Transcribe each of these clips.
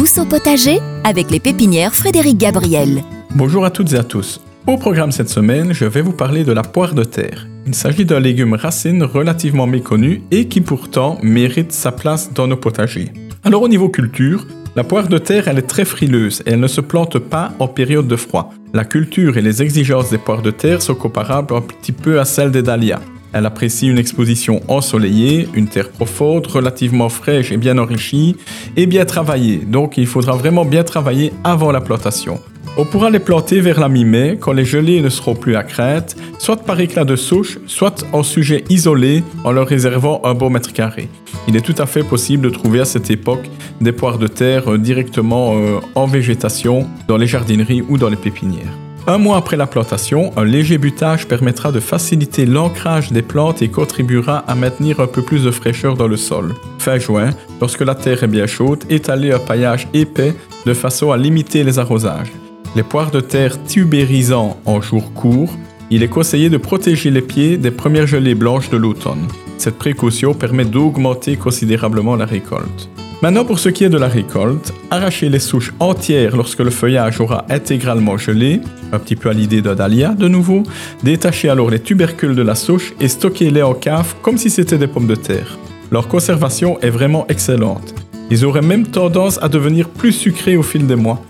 au potager avec les pépinières Frédéric Gabriel. Bonjour à toutes et à tous. Au programme cette semaine, je vais vous parler de la poire de terre. Il s'agit d'un légume racine relativement méconnu et qui pourtant mérite sa place dans nos potagers. Alors au niveau culture, la poire de terre, elle est très frileuse et elle ne se plante pas en période de froid. La culture et les exigences des poires de terre sont comparables un petit peu à celles des dahlias. Elle apprécie une exposition ensoleillée, une terre profonde, relativement fraîche et bien enrichie, et bien travaillée. Donc il faudra vraiment bien travailler avant la plantation. On pourra les planter vers la mi-mai, quand les gelées ne seront plus à crainte, soit par éclat de souche, soit en sujet isolé, en leur réservant un bon mètre carré. Il est tout à fait possible de trouver à cette époque des poires de terre euh, directement euh, en végétation, dans les jardineries ou dans les pépinières. Un mois après la plantation, un léger butage permettra de faciliter l'ancrage des plantes et contribuera à maintenir un peu plus de fraîcheur dans le sol. Fin juin, lorsque la terre est bien chaude, étalez un paillage épais de façon à limiter les arrosages. Les poires de terre tubérisant en jours courts, il est conseillé de protéger les pieds des premières gelées blanches de l'automne. Cette précaution permet d'augmenter considérablement la récolte. Maintenant, pour ce qui est de la récolte, arrachez les souches entières lorsque le feuillage aura intégralement gelé, un petit peu à l'idée d'un dahlia de nouveau. Détachez alors les tubercules de la souche et stockez-les en cave comme si c'était des pommes de terre. Leur conservation est vraiment excellente. Ils auraient même tendance à devenir plus sucrés au fil des mois.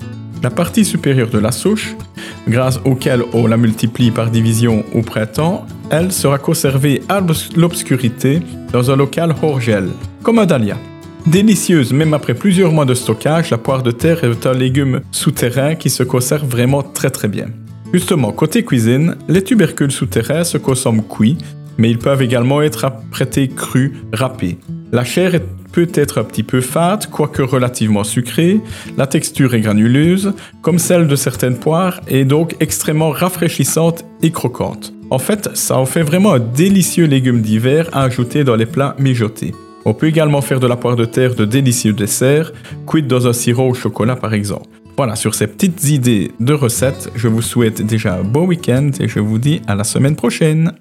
La partie supérieure de la souche, grâce auquel on la multiplie par division au printemps, elle sera conservée à l'obscurité dans un local hors gel, comme un dahlia. Délicieuse même après plusieurs mois de stockage, la poire de terre est un légume souterrain qui se conserve vraiment très très bien. Justement, côté cuisine, les tubercules souterrains se consomment cuits, mais ils peuvent également être apprêtés crus, râpés. La chair peut être un petit peu fade, quoique relativement sucrée. La texture est granuleuse, comme celle de certaines poires, et donc extrêmement rafraîchissante et croquante. En fait, ça en fait vraiment un délicieux légume d'hiver à ajouter dans les plats mijotés. On peut également faire de la poire de terre de délicieux desserts, cuite dans un sirop au chocolat par exemple. Voilà, sur ces petites idées de recettes, je vous souhaite déjà un bon week-end et je vous dis à la semaine prochaine.